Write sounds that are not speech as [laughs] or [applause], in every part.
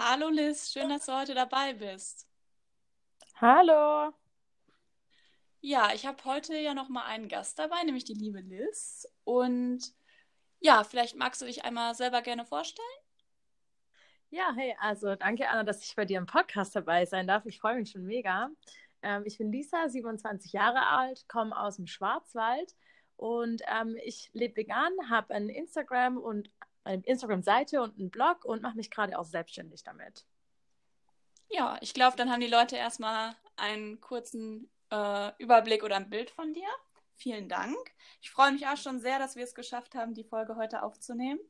Hallo Liz, schön, dass du heute dabei bist. Hallo. Ja, ich habe heute ja noch mal einen Gast dabei, nämlich die liebe Liz. Und ja, vielleicht magst du dich einmal selber gerne vorstellen. Ja, hey, also danke Anna, dass ich bei dir im Podcast dabei sein darf. Ich freue mich schon mega. Ähm, ich bin Lisa, 27 Jahre alt, komme aus dem Schwarzwald und ähm, ich lebe vegan, habe ein Instagram und eine Instagram-Seite und einen Blog und mache mich gerade auch selbstständig damit. Ja, ich glaube, dann haben die Leute erstmal einen kurzen äh, Überblick oder ein Bild von dir. Vielen Dank. Ich freue mich auch schon sehr, dass wir es geschafft haben, die Folge heute aufzunehmen.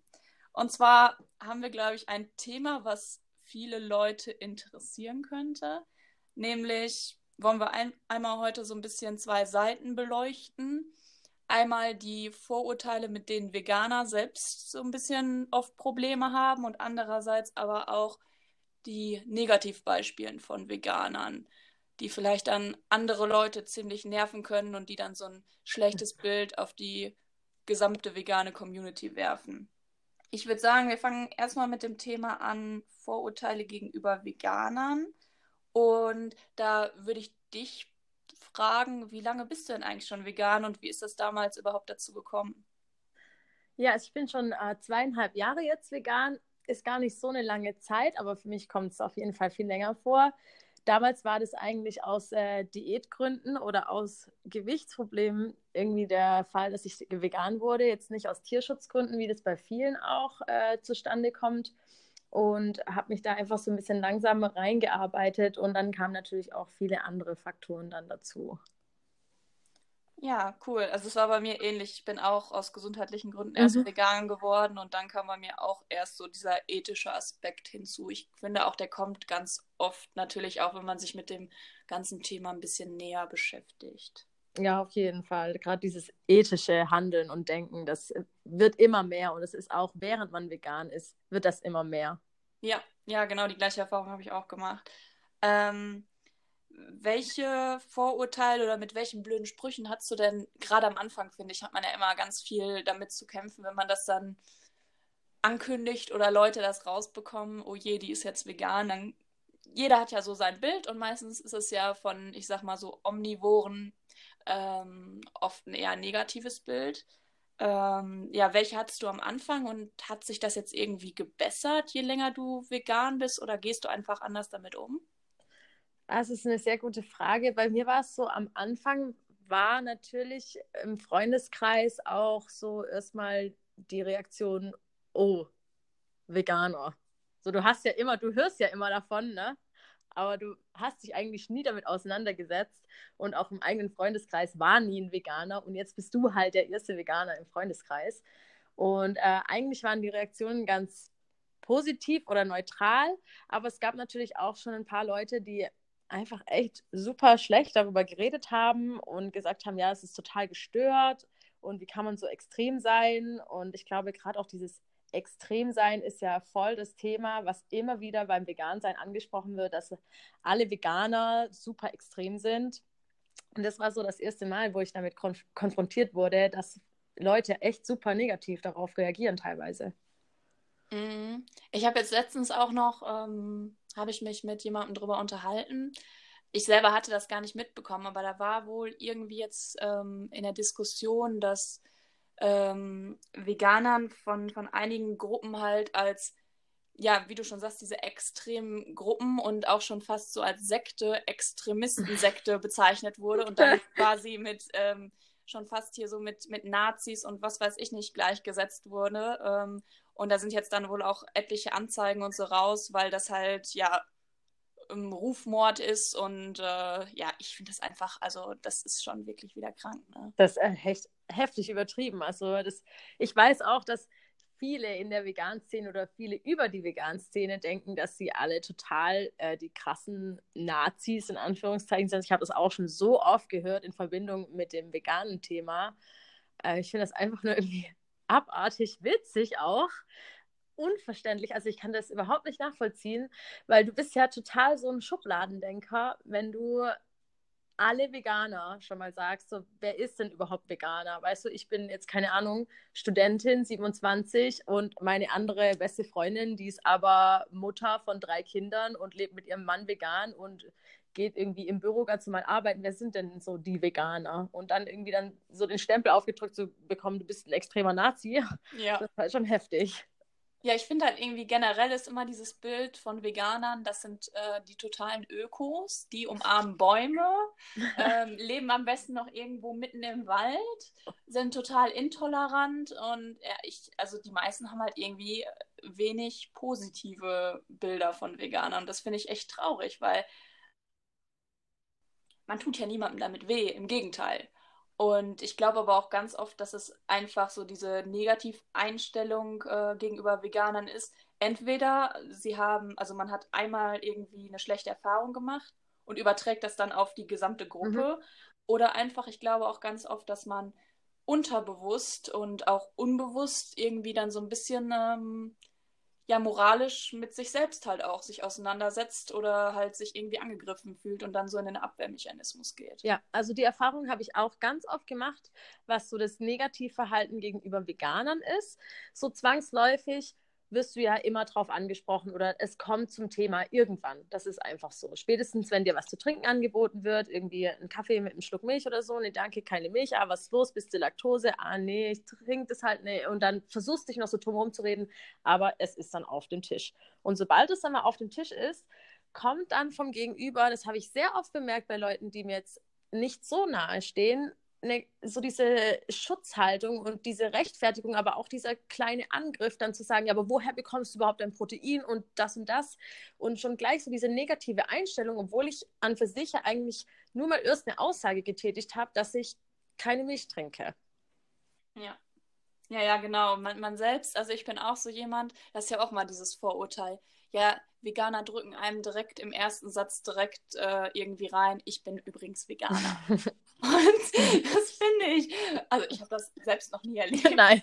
Und zwar haben wir, glaube ich, ein Thema, was viele Leute interessieren könnte. Nämlich wollen wir ein, einmal heute so ein bisschen zwei Seiten beleuchten. Einmal die Vorurteile, mit denen Veganer selbst so ein bisschen oft Probleme haben und andererseits aber auch die Negativbeispielen von Veganern, die vielleicht dann andere Leute ziemlich nerven können und die dann so ein schlechtes [laughs] Bild auf die gesamte vegane Community werfen. Ich würde sagen, wir fangen erstmal mit dem Thema an Vorurteile gegenüber Veganern. Und da würde ich dich fragen, wie lange bist du denn eigentlich schon vegan und wie ist das damals überhaupt dazu gekommen? Ja, also ich bin schon äh, zweieinhalb Jahre jetzt vegan. Ist gar nicht so eine lange Zeit, aber für mich kommt es auf jeden Fall viel länger vor. Damals war das eigentlich aus äh, Diätgründen oder aus Gewichtsproblemen irgendwie der Fall, dass ich vegan wurde. Jetzt nicht aus Tierschutzgründen, wie das bei vielen auch äh, zustande kommt. Und habe mich da einfach so ein bisschen langsam reingearbeitet. Und dann kamen natürlich auch viele andere Faktoren dann dazu. Ja, cool. Also es war bei mir ähnlich. Ich bin auch aus gesundheitlichen Gründen erst Mhm. vegan geworden und dann kam bei mir auch erst so dieser ethische Aspekt hinzu. Ich finde auch, der kommt ganz oft natürlich auch, wenn man sich mit dem ganzen Thema ein bisschen näher beschäftigt. Ja, auf jeden Fall. Gerade dieses ethische Handeln und Denken, das wird immer mehr. Und es ist auch, während man vegan ist, wird das immer mehr. Ja, ja, genau, die gleiche Erfahrung habe ich auch gemacht. Ähm, welche Vorurteile oder mit welchen blöden Sprüchen hast du denn, gerade am Anfang, finde ich, hat man ja immer ganz viel damit zu kämpfen, wenn man das dann ankündigt oder Leute das rausbekommen, oh je, die ist jetzt vegan, dann jeder hat ja so sein Bild und meistens ist es ja von, ich sag mal so, Omnivoren ähm, oft ein eher negatives Bild. Ähm, ja, welche hattest du am Anfang und hat sich das jetzt irgendwie gebessert, je länger du vegan bist oder gehst du einfach anders damit um? Das ist eine sehr gute Frage. Bei mir war es so, am Anfang war natürlich im Freundeskreis auch so erstmal die Reaktion, oh, Veganer. So, du hast ja immer, du hörst ja immer davon, ne? Aber du hast dich eigentlich nie damit auseinandergesetzt und auch im eigenen Freundeskreis war nie ein Veganer und jetzt bist du halt der erste Veganer im Freundeskreis. Und äh, eigentlich waren die Reaktionen ganz positiv oder neutral, aber es gab natürlich auch schon ein paar Leute, die einfach echt super schlecht darüber geredet haben und gesagt haben, ja, es ist total gestört und wie kann man so extrem sein? Und ich glaube, gerade auch dieses Extremsein ist ja voll das Thema, was immer wieder beim Vegansein angesprochen wird, dass alle Veganer super extrem sind. Und das war so das erste Mal, wo ich damit konf konfrontiert wurde, dass Leute echt super negativ darauf reagieren teilweise. Mhm. Ich habe jetzt letztens auch noch, ähm, habe ich mich mit jemandem drüber unterhalten. Ich selber hatte das gar nicht mitbekommen, aber da war wohl irgendwie jetzt ähm, in der Diskussion, dass ähm, Veganern von, von einigen Gruppen halt als, ja, wie du schon sagst, diese extremen Gruppen und auch schon fast so als Sekte, Extremistensekte [laughs] bezeichnet wurde und dann [laughs] quasi mit ähm, schon fast hier so mit, mit Nazis und was weiß ich nicht gleichgesetzt wurde. Ähm, und da sind jetzt dann wohl auch etliche Anzeigen und so raus, weil das halt ja Rufmord ist und äh, ja, ich finde das einfach, also das ist schon wirklich wieder krank. Ne? Das ist echt heftig übertrieben. Also das, ich weiß auch, dass viele in der Vegan-Szene oder viele über die Vegan-Szene denken, dass sie alle total äh, die krassen Nazis in Anführungszeichen sind. Ich habe das auch schon so oft gehört in Verbindung mit dem veganen Thema. Äh, ich finde das einfach nur irgendwie abartig witzig auch. Unverständlich. Also ich kann das überhaupt nicht nachvollziehen, weil du bist ja total so ein Schubladendenker, wenn du alle Veganer schon mal sagst, so, wer ist denn überhaupt Veganer? Weißt du, ich bin jetzt, keine Ahnung, Studentin, 27 und meine andere beste Freundin, die ist aber Mutter von drei Kindern und lebt mit ihrem Mann vegan und geht irgendwie im Büro ganz normal arbeiten. Wer sind denn so die Veganer? Und dann irgendwie dann so den Stempel aufgedrückt zu bekommen, du bist ein extremer Nazi. Ja. Das ist halt schon heftig. Ja, ich finde halt irgendwie generell ist immer dieses Bild von Veganern, das sind äh, die totalen Ökos, die umarmen Bäume, [laughs] ähm, leben am besten noch irgendwo mitten im Wald, sind total intolerant und ja, ich, also die meisten haben halt irgendwie wenig positive Bilder von Veganern. Das finde ich echt traurig, weil man tut ja niemandem damit weh, im Gegenteil. Und ich glaube aber auch ganz oft, dass es einfach so diese Negativeinstellung äh, gegenüber Veganern ist. Entweder sie haben, also man hat einmal irgendwie eine schlechte Erfahrung gemacht und überträgt das dann auf die gesamte Gruppe. Mhm. Oder einfach, ich glaube auch ganz oft, dass man unterbewusst und auch unbewusst irgendwie dann so ein bisschen ähm, ja moralisch mit sich selbst halt auch sich auseinandersetzt oder halt sich irgendwie angegriffen fühlt und dann so in den Abwehrmechanismus geht. Ja, also die Erfahrung habe ich auch ganz oft gemacht, was so das Negativverhalten gegenüber Veganern ist. So zwangsläufig wirst du ja immer drauf angesprochen oder es kommt zum Thema irgendwann. Das ist einfach so. Spätestens, wenn dir was zu trinken angeboten wird, irgendwie ein Kaffee mit einem Schluck Milch oder so, nee, danke, keine Milch, ah, was ist los, bist du Laktose? Ah, nee, ich trinke das halt, nee. Und dann versuchst du dich noch so drumherum zu reden, aber es ist dann auf dem Tisch. Und sobald es dann mal auf dem Tisch ist, kommt dann vom Gegenüber, das habe ich sehr oft bemerkt bei Leuten, die mir jetzt nicht so nahe stehen, eine, so diese Schutzhaltung und diese Rechtfertigung, aber auch dieser kleine Angriff, dann zu sagen, ja, aber woher bekommst du überhaupt dein Protein und das und das? Und schon gleich so diese negative Einstellung, obwohl ich an für sich ja eigentlich nur mal erst eine Aussage getätigt habe, dass ich keine Milch trinke. Ja. Ja, ja, genau. Man, man selbst, also ich bin auch so jemand, das ist ja auch mal dieses Vorurteil. Ja, Veganer drücken einem direkt im ersten Satz direkt äh, irgendwie rein, ich bin übrigens Veganer. [laughs] Und [laughs] das finde ich, also ich habe das selbst noch nie erlebt. [laughs] Nein.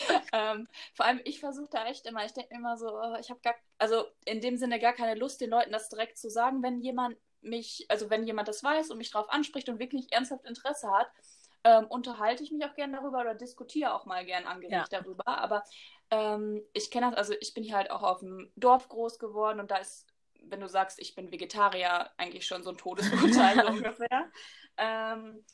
[laughs] ähm, vor allem, ich versuche da echt immer, ich denke immer so, oh, ich habe gar, also in dem Sinne gar keine Lust, den Leuten das direkt zu sagen, wenn jemand mich, also wenn jemand das weiß und mich darauf anspricht und wirklich ernsthaft Interesse hat, ähm, unterhalte ich mich auch gerne darüber oder diskutiere auch mal gern angeregt ja. darüber. Aber ähm, ich kenne das, also ich bin hier halt auch auf dem Dorf groß geworden und da ist, wenn du sagst, ich bin Vegetarier, eigentlich schon so ein Todesurteil [laughs] ungefähr. Ähm,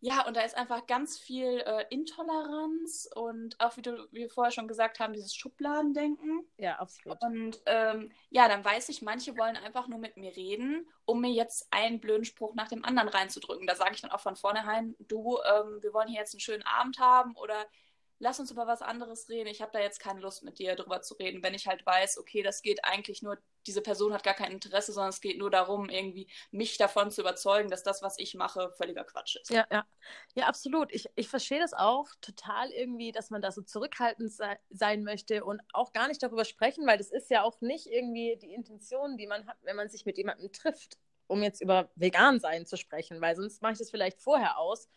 ja, und da ist einfach ganz viel äh, Intoleranz und auch, wie, du, wie wir vorher schon gesagt haben, dieses Schubladendenken. Ja, absolut. Und ähm, ja, dann weiß ich, manche wollen einfach nur mit mir reden, um mir jetzt einen blöden Spruch nach dem anderen reinzudrücken. Da sage ich dann auch von vornherein, du, ähm, wir wollen hier jetzt einen schönen Abend haben oder lass uns über was anderes reden. Ich habe da jetzt keine Lust mit dir drüber zu reden, wenn ich halt weiß, okay, das geht eigentlich nur, diese Person hat gar kein Interesse, sondern es geht nur darum, irgendwie mich davon zu überzeugen, dass das, was ich mache, völliger Quatsch ist. Ja, ja. Ja, absolut. Ich, ich verstehe das auch total irgendwie, dass man da so zurückhaltend sei, sein möchte und auch gar nicht darüber sprechen, weil das ist ja auch nicht irgendwie die Intention, die man hat, wenn man sich mit jemandem trifft, um jetzt über vegan sein zu sprechen, weil sonst mache ich das vielleicht vorher aus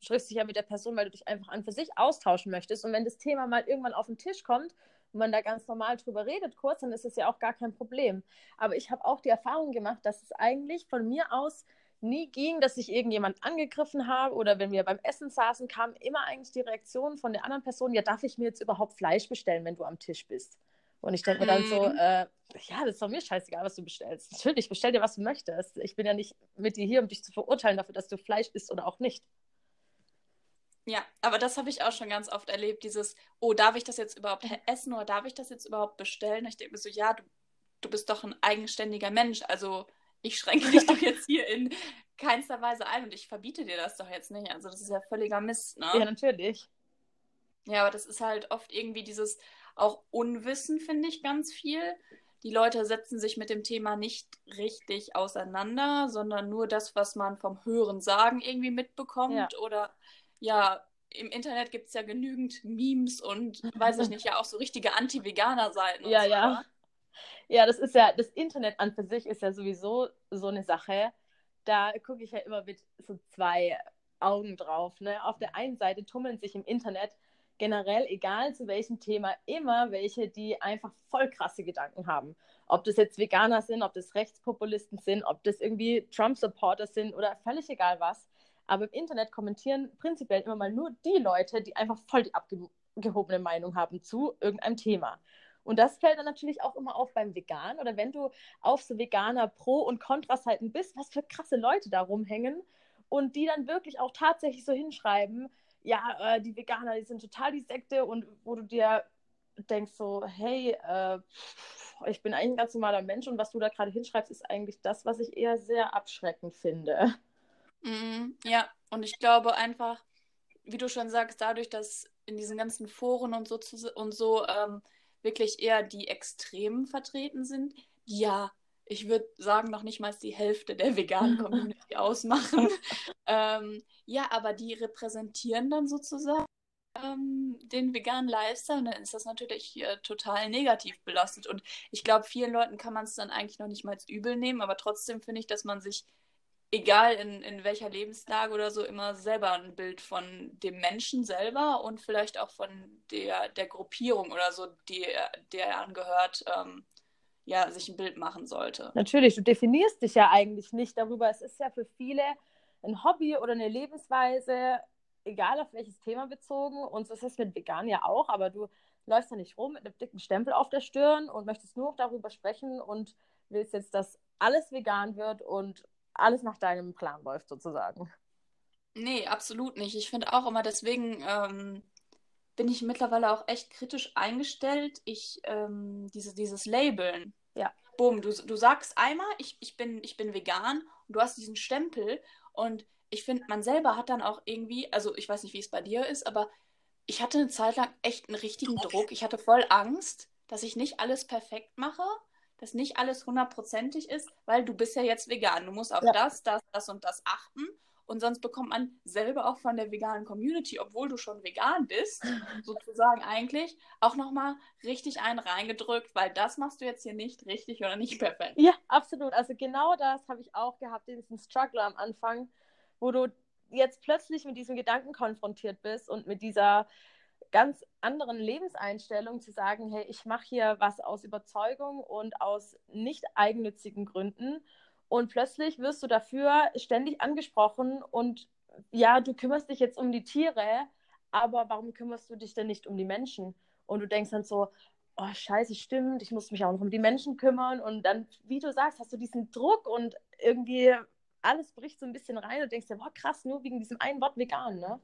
triffst dich ja mit der Person, weil du dich einfach an für sich austauschen möchtest. Und wenn das Thema mal irgendwann auf den Tisch kommt und man da ganz normal drüber redet, kurz, dann ist es ja auch gar kein Problem. Aber ich habe auch die Erfahrung gemacht, dass es eigentlich von mir aus nie ging, dass ich irgendjemand angegriffen habe oder wenn wir beim Essen saßen, kam immer eigentlich die Reaktion von der anderen Person, ja, darf ich mir jetzt überhaupt Fleisch bestellen, wenn du am Tisch bist? Und ich denke mir dann so, mhm. äh, ja, das ist doch mir scheißegal, was du bestellst. Natürlich, bestell dir, was du möchtest. Ich bin ja nicht mit dir hier, um dich zu verurteilen dafür, dass du Fleisch isst oder auch nicht. Ja, aber das habe ich auch schon ganz oft erlebt, dieses, oh, darf ich das jetzt überhaupt essen oder darf ich das jetzt überhaupt bestellen? ich denke mir so, ja, du, du bist doch ein eigenständiger Mensch, also ich schränke dich doch [laughs] jetzt hier in keinster Weise ein und ich verbiete dir das doch jetzt nicht. Also das ist ja völliger Mist, ne? Ja, natürlich. Ja, aber das ist halt oft irgendwie dieses auch Unwissen, finde ich, ganz viel. Die Leute setzen sich mit dem Thema nicht richtig auseinander, sondern nur das, was man vom Hören sagen irgendwie mitbekommt ja. oder ja, im Internet gibt es ja genügend Memes und [laughs] weiß ich nicht, ja auch so richtige Anti-Veganer-Seiten. Ja, so. ja. Ja, das ist ja, das Internet an für sich ist ja sowieso so eine Sache. Da gucke ich ja immer mit so zwei Augen drauf. Ne? Auf der einen Seite tummeln sich im Internet generell, egal zu welchem Thema, immer welche, die einfach voll krasse Gedanken haben. Ob das jetzt Veganer sind, ob das Rechtspopulisten sind, ob das irgendwie Trump-Supporter sind oder völlig egal was. Aber im Internet kommentieren prinzipiell immer mal nur die Leute, die einfach voll die abgehobene Meinung haben zu irgendeinem Thema. Und das fällt dann natürlich auch immer auf beim Vegan oder wenn du auf so Veganer Pro- und Kontraseiten bist, was für krasse Leute da rumhängen und die dann wirklich auch tatsächlich so hinschreiben, ja, äh, die Veganer, die sind total die Sekte und wo du dir denkst so, hey, äh, ich bin eigentlich ein ganz normaler Mensch und was du da gerade hinschreibst, ist eigentlich das, was ich eher sehr abschreckend finde. Mm, ja, und ich glaube einfach, wie du schon sagst, dadurch, dass in diesen ganzen Foren und so, und so ähm, wirklich eher die Extremen vertreten sind, ja, ich würde sagen, noch nicht mal die Hälfte der veganen [laughs] Community ausmachen. [laughs] ähm, ja, aber die repräsentieren dann sozusagen ähm, den veganen Lifestyle, dann ist das natürlich äh, total negativ belastet. Und ich glaube, vielen Leuten kann man es dann eigentlich noch nicht mal übel nehmen, aber trotzdem finde ich, dass man sich egal in, in welcher Lebenslage oder so, immer selber ein Bild von dem Menschen selber und vielleicht auch von der, der Gruppierung oder so, die, der er angehört, ähm, ja, sich ein Bild machen sollte. Natürlich, du definierst dich ja eigentlich nicht darüber. Es ist ja für viele ein Hobby oder eine Lebensweise, egal auf welches Thema bezogen. Und das ist mit Vegan ja auch, aber du läufst ja nicht rum mit einem dicken Stempel auf der Stirn und möchtest nur darüber sprechen und willst jetzt, dass alles vegan wird und alles nach deinem Plan läuft, sozusagen. Nee, absolut nicht. Ich finde auch immer, deswegen ähm, bin ich mittlerweile auch echt kritisch eingestellt. Ich, ähm, diese, dieses Labeln. Ja. Boom, du, du sagst einmal, ich, ich, bin, ich bin vegan und du hast diesen Stempel und ich finde, man selber hat dann auch irgendwie, also ich weiß nicht, wie es bei dir ist, aber ich hatte eine Zeit lang echt einen richtigen Druck. Ich hatte voll Angst, dass ich nicht alles perfekt mache dass nicht alles hundertprozentig ist, weil du bist ja jetzt vegan. Du musst auf ja. das, das, das und das achten. Und sonst bekommt man selber auch von der veganen Community, obwohl du schon vegan bist, [laughs] sozusagen eigentlich, auch nochmal richtig einen reingedrückt, weil das machst du jetzt hier nicht richtig oder nicht perfekt. Ja, absolut. Also genau das habe ich auch gehabt, diesen Struggle am Anfang, wo du jetzt plötzlich mit diesem Gedanken konfrontiert bist und mit dieser ganz anderen Lebenseinstellung zu sagen, hey, ich mache hier was aus Überzeugung und aus nicht eigennützigen Gründen und plötzlich wirst du dafür ständig angesprochen und ja, du kümmerst dich jetzt um die Tiere, aber warum kümmerst du dich denn nicht um die Menschen? Und du denkst dann so, oh scheiße, stimmt, ich muss mich auch noch um die Menschen kümmern und dann, wie du sagst, hast du diesen Druck und irgendwie alles bricht so ein bisschen rein und denkst dir, boah krass, nur wegen diesem einen Wort vegan, ne?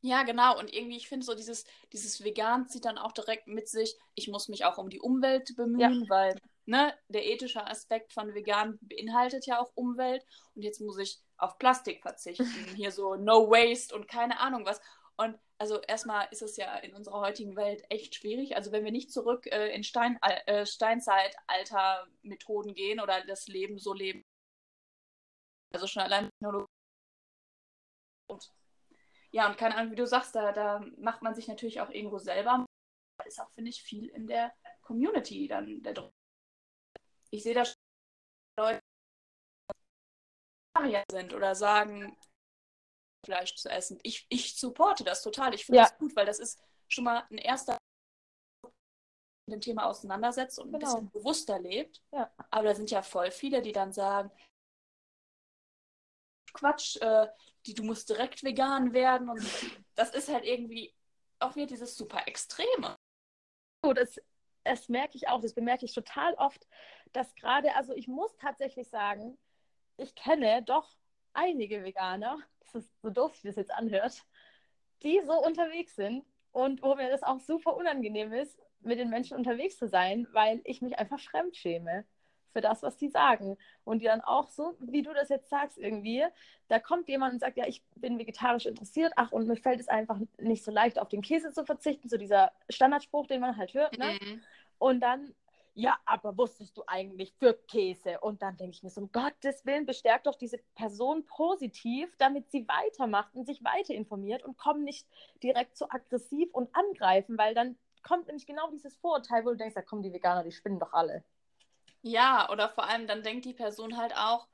Ja, genau. Und irgendwie, ich finde so, dieses, dieses Vegan zieht dann auch direkt mit sich, ich muss mich auch um die Umwelt bemühen, ja. weil ne, der ethische Aspekt von vegan beinhaltet ja auch Umwelt. Und jetzt muss ich auf Plastik verzichten. [laughs] Hier so No Waste und keine Ahnung was. Und also erstmal ist es ja in unserer heutigen Welt echt schwierig. Also wenn wir nicht zurück äh, in Stein, äh, Steinzeitalter-Methoden gehen oder das Leben so leben. Also schon allein Technologie und ja, und keine Ahnung, wie du sagst, da, da macht man sich natürlich auch irgendwo selber. Da ist auch, finde ich, viel in der Community dann der Druck. Ich sehe da schon Leute, die sind oder sagen, Fleisch zu essen. Ich, ich supporte das total. Ich finde ja. das gut, weil das ist schon mal ein erster mit dem Thema auseinandersetzt und ein genau. bisschen bewusster lebt. Ja. Aber da sind ja voll viele, die dann sagen, Quatsch, äh, die, du musst direkt vegan werden und das ist halt irgendwie auch wieder dieses super Extreme. So, das, das merke ich auch, das bemerke ich total oft, dass gerade, also ich muss tatsächlich sagen, ich kenne doch einige Veganer, das ist so doof, wie das jetzt anhört, die so unterwegs sind und wo mir das auch super unangenehm ist, mit den Menschen unterwegs zu sein, weil ich mich einfach fremd schäme für das, was die sagen. Und die dann auch so, wie du das jetzt sagst, irgendwie, da kommt jemand und sagt, ja, ich bin vegetarisch interessiert, ach, und mir fällt es einfach nicht so leicht, auf den Käse zu verzichten, so dieser Standardspruch, den man halt hört, ne? Mhm. Und dann, ja, aber wusstest du eigentlich für Käse? Und dann denke ich mir so, um Gottes Willen, bestärkt doch diese Person positiv, damit sie weitermacht und sich weiter informiert und kommen nicht direkt so aggressiv und angreifen, weil dann kommt nämlich genau dieses Vorurteil, wo du denkst, da kommen die Veganer, die spinnen doch alle. Ja, oder vor allem dann denkt die Person halt auch,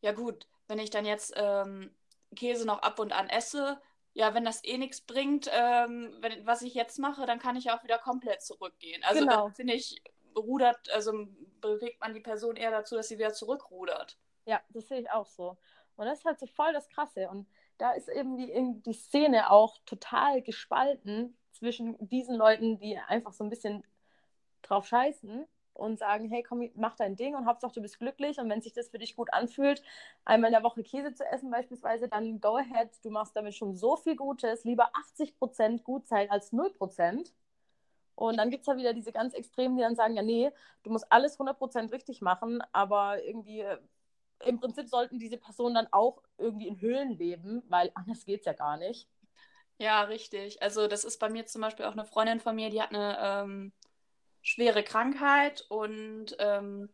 ja gut, wenn ich dann jetzt ähm, Käse noch ab und an esse, ja, wenn das eh nichts bringt, ähm, wenn, was ich jetzt mache, dann kann ich auch wieder komplett zurückgehen. Also Genau. finde ich, rudert, also bewegt man die Person eher dazu, dass sie wieder zurückrudert. Ja, das sehe ich auch so. Und das ist halt so voll das Krasse. Und da ist eben die, die Szene auch total gespalten zwischen diesen Leuten, die einfach so ein bisschen drauf scheißen und sagen, hey, komm, mach dein Ding und Hauptsache du bist glücklich. Und wenn sich das für dich gut anfühlt, einmal in der Woche Käse zu essen beispielsweise, dann go ahead. Du machst damit schon so viel Gutes. Lieber 80% gut sein als 0%. Und dann gibt es ja wieder diese ganz Extremen, die dann sagen, ja, nee, du musst alles 100% richtig machen, aber irgendwie äh, im Prinzip sollten diese Personen dann auch irgendwie in Höhlen leben, weil anders geht es ja gar nicht. Ja, richtig. Also das ist bei mir zum Beispiel auch eine Freundin von mir, die hat eine ähm, schwere Krankheit und ähm,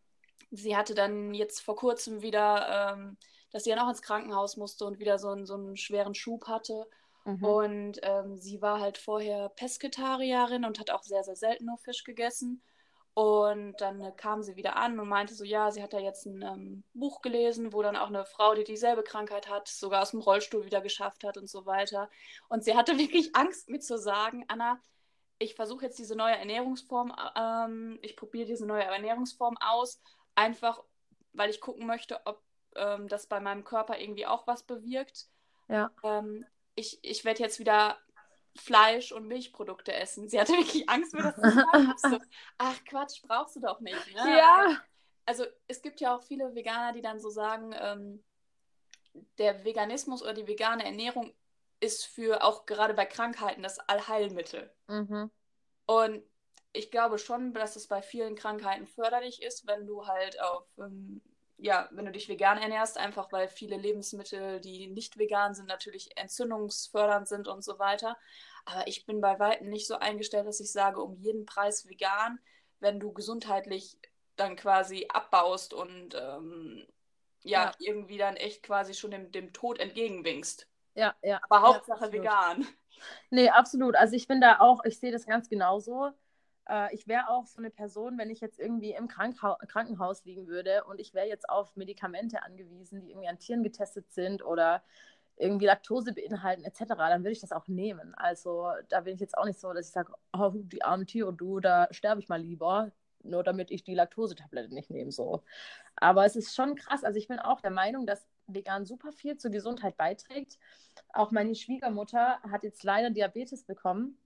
sie hatte dann jetzt vor kurzem wieder, ähm, dass sie dann auch ins Krankenhaus musste und wieder so, einen- so einen schweren Schub hatte. Mhm. Und ähm, sie war halt vorher Pesketarierin und hat auch sehr, sehr selten nur Fisch gegessen. Und dann äh, kam sie wieder an und meinte so, ja, sie hat da jetzt ein ähm, Buch gelesen, wo dann auch eine Frau, die dieselbe Krankheit hat, sogar aus dem Rollstuhl wieder geschafft hat und so weiter. Und sie hatte [laughs] wirklich Angst, mir zu sagen, Anna, ich versuche jetzt diese neue Ernährungsform, ähm, ich probiere diese neue Ernährungsform aus, einfach weil ich gucken möchte, ob ähm, das bei meinem Körper irgendwie auch was bewirkt. Ja. Ähm, ich ich werde jetzt wieder Fleisch und Milchprodukte essen. Sie hatte wirklich Angst, mir das zu sagen. So, ach Quatsch, brauchst du doch nicht. Ne? Ja. Also es gibt ja auch viele Veganer, die dann so sagen, ähm, der Veganismus oder die vegane Ernährung ist für auch gerade bei Krankheiten das Allheilmittel. Mhm. Und ich glaube schon, dass es bei vielen Krankheiten förderlich ist, wenn du halt auf, ähm, ja, wenn du dich vegan ernährst, einfach weil viele Lebensmittel, die nicht vegan sind, natürlich entzündungsfördernd sind und so weiter. Aber ich bin bei Weitem nicht so eingestellt, dass ich sage, um jeden Preis vegan, wenn du gesundheitlich dann quasi abbaust und ähm, ja, Ja. irgendwie dann echt quasi schon dem, dem Tod entgegenwinkst. Ja, ja. Aber ja, Hauptsache absolut. vegan. Nee, absolut. Also ich bin da auch, ich sehe das ganz genauso. Äh, ich wäre auch so eine Person, wenn ich jetzt irgendwie im Krankenha Krankenhaus liegen würde und ich wäre jetzt auf Medikamente angewiesen, die irgendwie an Tieren getestet sind oder irgendwie Laktose beinhalten etc., dann würde ich das auch nehmen. Also da bin ich jetzt auch nicht so, dass ich sage, oh, die armen Tiere, du, da sterbe ich mal lieber, nur damit ich die Laktosetablette nicht nehme. So. Aber es ist schon krass. Also ich bin auch der Meinung, dass vegan super viel zur Gesundheit beiträgt. Auch meine Schwiegermutter hat jetzt leider Diabetes bekommen.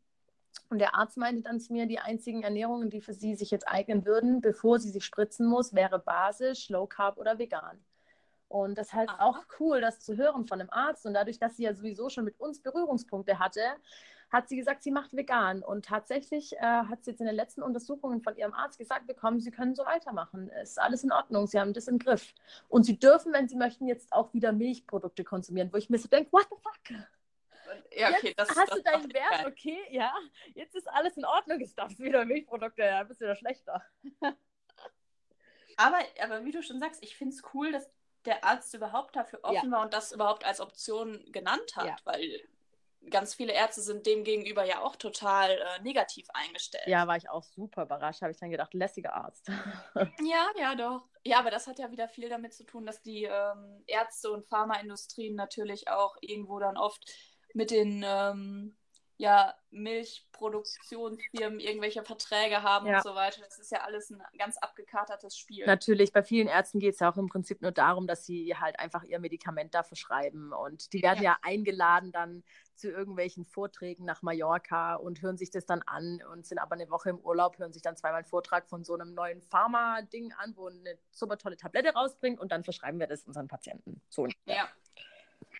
Und der Arzt meinte dann zu mir, die einzigen Ernährungen, die für sie sich jetzt eignen würden, bevor sie sich spritzen muss, wäre basisch, low carb oder vegan. Und das ist halt auch cool, das zu hören von einem Arzt. Und dadurch, dass sie ja sowieso schon mit uns Berührungspunkte hatte, hat sie gesagt, sie macht vegan. Und tatsächlich äh, hat sie jetzt in den letzten Untersuchungen von ihrem Arzt gesagt bekommen, sie können so weitermachen. Es ist alles in Ordnung, sie haben das im Griff. Und sie dürfen, wenn sie möchten, jetzt auch wieder Milchprodukte konsumieren, wo ich mir so denke, what the fuck? Ja, okay, das hast das du deinen Wert, geil. okay, ja. Jetzt ist alles in Ordnung, jetzt darfst du wieder Milchprodukte, ja, bist du wieder schlechter. Aber, aber wie du schon sagst, ich finde es cool, dass der Arzt überhaupt dafür offen war und das überhaupt als Option genannt hat, Ja. weil ganz viele Ärzte sind dem gegenüber ja auch total äh, negativ eingestellt. Ja, war ich auch super überrascht, habe ich dann gedacht, lässiger Arzt. [laughs] ja, ja, doch. Ja, aber das hat ja wieder viel damit zu tun, dass die ähm, Ärzte und Pharmaindustrien natürlich auch irgendwo dann oft mit den ähm, ja, Milchproduktionsfirmen irgendwelche Verträge haben Ja. und so weiter. Das ist ja alles ein ganz abgekatertes Spiel. Natürlich, bei vielen Ärzten geht es ja auch im Prinzip nur darum, dass sie halt einfach ihr Medikament dafür schreiben. Und die werden ja, Ja. eingeladen dann zu irgendwelchen Vorträgen nach Mallorca und hören sich das dann an und sind aber eine Woche im Urlaub, hören sich dann zweimal einen Vortrag von so einem neuen Pharma-Ding an, wo eine super tolle Tablette rausbringt und dann verschreiben wir das unseren Patienten. So. Ja.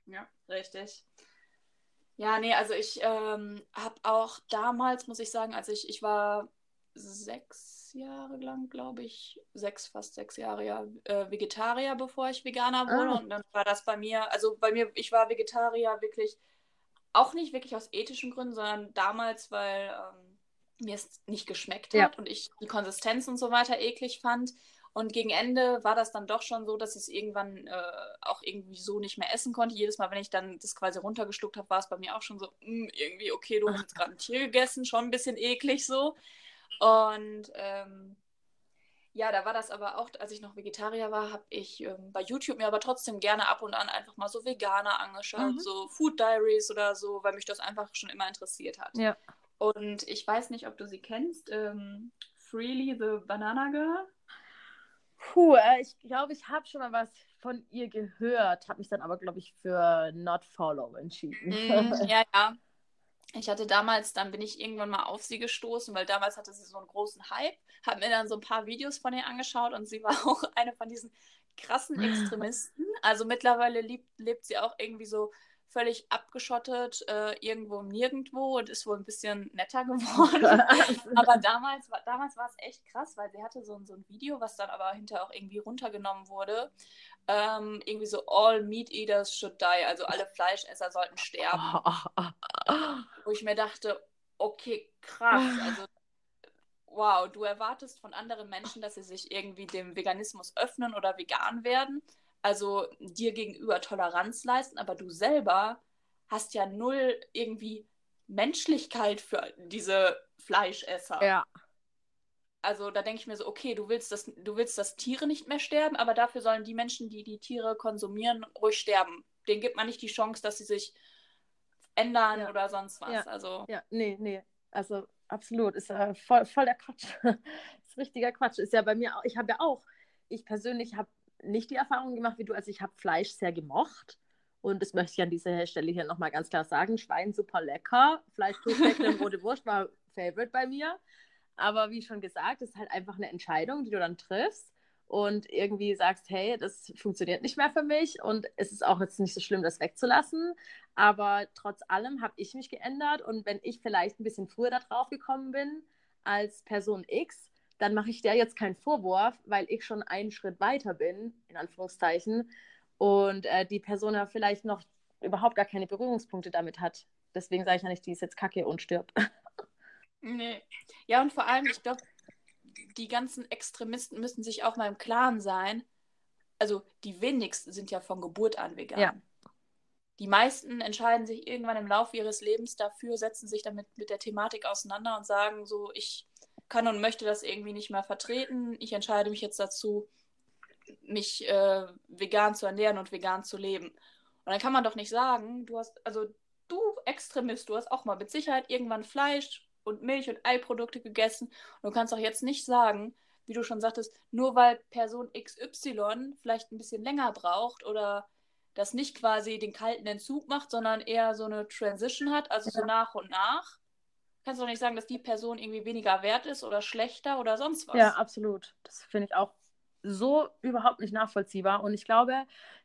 Ja, richtig. Ja, nee, also ich ähm, habe auch damals, muss ich sagen, als ich, ich war sechs Jahre lang, glaube ich, sechs, fast sechs Jahre ja, äh, Vegetarier, bevor ich Veganer wurde. Ah. Und dann war das bei mir, also bei mir, ich war Vegetarier wirklich, auch nicht wirklich aus ethischen Gründen, sondern damals, weil ähm, mir es nicht geschmeckt Ja. hat und ich die Konsistenz und so weiter eklig fand. Und gegen Ende war das dann doch schon so, dass ich es irgendwann äh, auch irgendwie so nicht mehr essen konnte. Jedes Mal, wenn ich dann das quasi runtergeschluckt habe, war es bei mir auch schon so, "Mm, irgendwie, okay, du hast jetzt gerade ein Tier gegessen, schon ein bisschen eklig so. Und ähm, Ja, da war das aber auch, als ich noch Vegetarier war, habe ich ähm, bei YouTube mir aber trotzdem gerne ab und an einfach mal so Veganer angeschaut, mhm. so Food Diaries oder so, weil mich das einfach schon immer interessiert hat. Ja. Und ich weiß nicht, ob du sie kennst. Ähm, Freely the Banana Girl. Puh, äh, ich glaube, ich habe schon mal was von ihr gehört, habe mich dann aber, glaube ich, für Not Follow entschieden. Mm, [laughs] ja, ja. Ich hatte damals, dann bin ich irgendwann mal auf sie gestoßen, weil damals hatte sie so einen großen Hype, habe mir dann so ein paar Videos von ihr angeschaut und sie [laughs] war auch eine von diesen krassen Extremisten. Also mittlerweile lebt, lebt sie auch irgendwie so völlig abgeschottet, äh, irgendwo nirgendwo und ist wohl ein bisschen netter [laughs] geworden. aber damals, damals war es echt krass, weil sie hatte so, so ein Video, was dann aber hinterher auch irgendwie runtergenommen wurde. Ähm, irgendwie so All Meat Eaters should die, also alle [laughs] Fleischesser sollten sterben. [laughs] Wo ich mir dachte, okay, krass, also wow, du erwartest von anderen Menschen, dass sie sich irgendwie dem Veganismus öffnen oder vegan werden also dir gegenüber Toleranz leisten, aber du selber hast ja null irgendwie Menschlichkeit für diese Fleischesser. Ja. Also da denke ich mir so, okay, du willst, dass, du willst, dass Tiere nicht mehr sterben, aber dafür sollen die Menschen, die die Tiere konsumieren, ruhig sterben. Denen gibt man nicht die Chance, dass sie sich ändern ja. oder sonst was. Ja. Also. ja, nee, nee. Also absolut. Ist äh, voll, voll der Quatsch. [laughs] ist richtiger Quatsch. Ist ja bei mir auch, ich habe ja auch, ich persönlich habe nicht die Erfahrung gemacht wie du. Also ich habe Fleisch sehr gemocht. Und das möchte ich an dieser Stelle hier nochmal ganz klar sagen. Schwein super lecker. Fleisch und rote Wurst war Favorite bei mir. Aber wie schon gesagt, ist halt einfach eine Entscheidung, die du dann triffst und irgendwie sagst, hey, das funktioniert nicht mehr für mich und es ist auch jetzt nicht so schlimm, das wegzulassen. Aber trotz allem habe ich mich geändert und wenn ich vielleicht ein bisschen früher da drauf gekommen bin als Person X, dann mache ich der jetzt keinen Vorwurf, weil ich schon einen Schritt weiter bin, in Anführungszeichen, und äh, die Person ja vielleicht noch überhaupt gar keine Berührungspunkte damit hat. Deswegen sage ich ja nicht, die ist jetzt kacke und stirbt. [laughs] Nee. Ja, und vor allem, ich glaube, die ganzen Extremisten müssen sich auch mal im Klaren sein. Also, die wenigsten sind ja von Geburt an vegan. Ja. Die meisten entscheiden sich irgendwann im Laufe ihres Lebens dafür, setzen sich damit mit der Thematik auseinander und sagen so, ich kann und möchte das irgendwie nicht mehr vertreten. Ich entscheide mich jetzt dazu, mich äh, vegan zu ernähren und vegan zu leben. Und dann kann man doch nicht sagen, du hast, also du Extremist, du hast auch mal mit Sicherheit irgendwann Fleisch und Milch und Eiprodukte gegessen. Und du kannst doch jetzt nicht sagen, wie du schon sagtest, nur weil Person XY vielleicht ein bisschen länger braucht oder das nicht quasi den kalten Entzug macht, sondern eher so eine Transition hat, also so nach und nach, kannst du doch nicht sagen, dass die Person irgendwie weniger wert ist oder schlechter oder sonst was. Ja, absolut. Das finde ich auch so überhaupt nicht nachvollziehbar. Und ich glaube,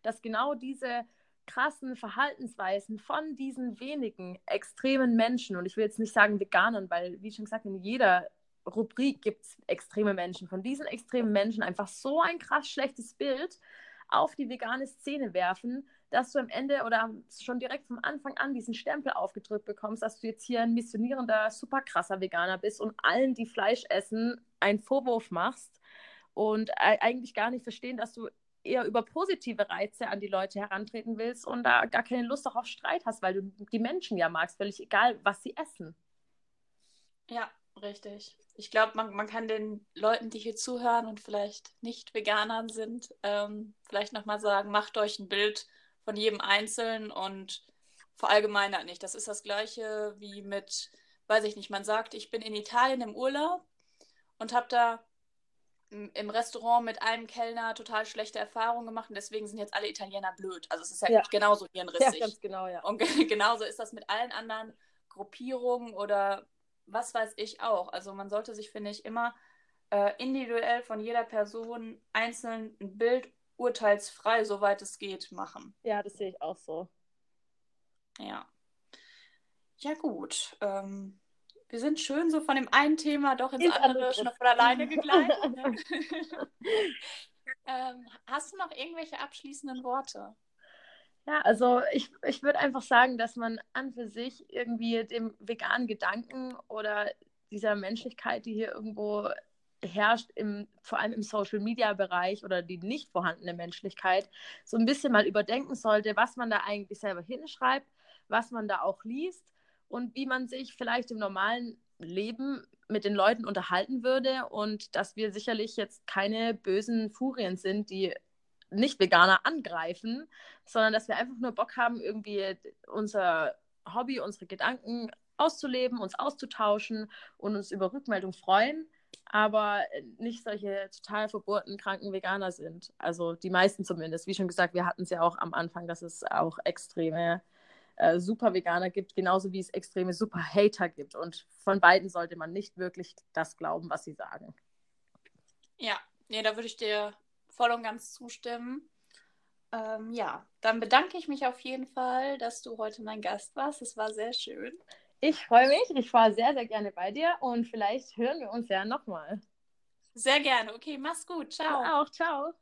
dass genau diese krassen Verhaltensweisen von diesen wenigen extremen Menschen, und ich will jetzt nicht sagen Veganern, weil, wie schon gesagt, in jeder Rubrik gibt es extreme Menschen, von diesen extremen Menschen einfach so ein krass schlechtes Bild auf die vegane Szene werfen, dass du am Ende oder schon direkt vom Anfang an diesen Stempel aufgedrückt bekommst, dass du jetzt hier ein missionierender, super krasser Veganer bist und allen, die Fleisch essen, einen Vorwurf machst und eigentlich gar nicht verstehen, dass du eher über positive Reize an die Leute herantreten willst und da gar keine Lust auch auf Streit hast, weil du die Menschen ja magst, völlig egal, was sie essen. Ja, richtig. Ich glaube, man, man kann den Leuten, die hier zuhören und vielleicht nicht Veganern sind, ähm, vielleicht nochmal sagen, macht euch ein Bild von jedem Einzelnen und verallgemeinert nicht. Das ist das gleiche wie mit, weiß ich nicht, man sagt, ich bin in Italien im Urlaub und habe da im Restaurant mit einem Kellner total schlechte Erfahrungen gemacht und deswegen sind jetzt alle Italiener blöd. Also es ist ja, ja. genauso hirnrissig. Ja, ganz genau, ja. Und [laughs] genauso ist das mit allen anderen Gruppierungen oder was weiß ich auch. Also man sollte sich, finde ich, immer äh, individuell von jeder Person einzeln ein Bild urteilsfrei, soweit es geht, machen. Ja, das sehe ich auch so. Ja. Ja, gut. Ähm, wir sind schön so von dem einen Thema doch ins, ins andere, andere schon von alleine gegleitet. Ne? [laughs] [laughs] ähm, hast du noch irgendwelche abschließenden Worte? Ja, also ich, ich würde einfach sagen, dass man an für sich irgendwie dem veganen Gedanken oder dieser Menschlichkeit, die hier irgendwo herrscht, im, vor allem im Social-Media-Bereich oder die nicht vorhandene Menschlichkeit, so ein bisschen mal überdenken sollte, was man da eigentlich selber hinschreibt, was man da auch liest und wie man sich vielleicht im normalen Leben mit den Leuten unterhalten würde und dass wir sicherlich jetzt keine bösen Furien sind, die Nicht-Veganer angreifen, sondern dass wir einfach nur Bock haben, irgendwie unser Hobby, unsere Gedanken auszuleben, uns auszutauschen und uns über Rückmeldung freuen, aber nicht solche total verbohrten, kranken Veganer sind. Also die meisten zumindest. Wie schon gesagt, wir hatten es ja auch am Anfang, dass es auch extreme äh, Super-Veganer gibt, genauso wie es extreme Super-Hater gibt. Und von beiden sollte man nicht wirklich das glauben, was sie sagen. Ja, nee, da würde ich dir voll und ganz zustimmen. Ähm, ja, dann bedanke ich mich auf jeden Fall, dass du heute mein Gast warst. Es war sehr schön. Ich freue mich. Ich war sehr, sehr gerne bei dir und vielleicht hören wir uns ja nochmal. Sehr gerne. Okay, mach's gut. Ciao. Du auch. Ciao.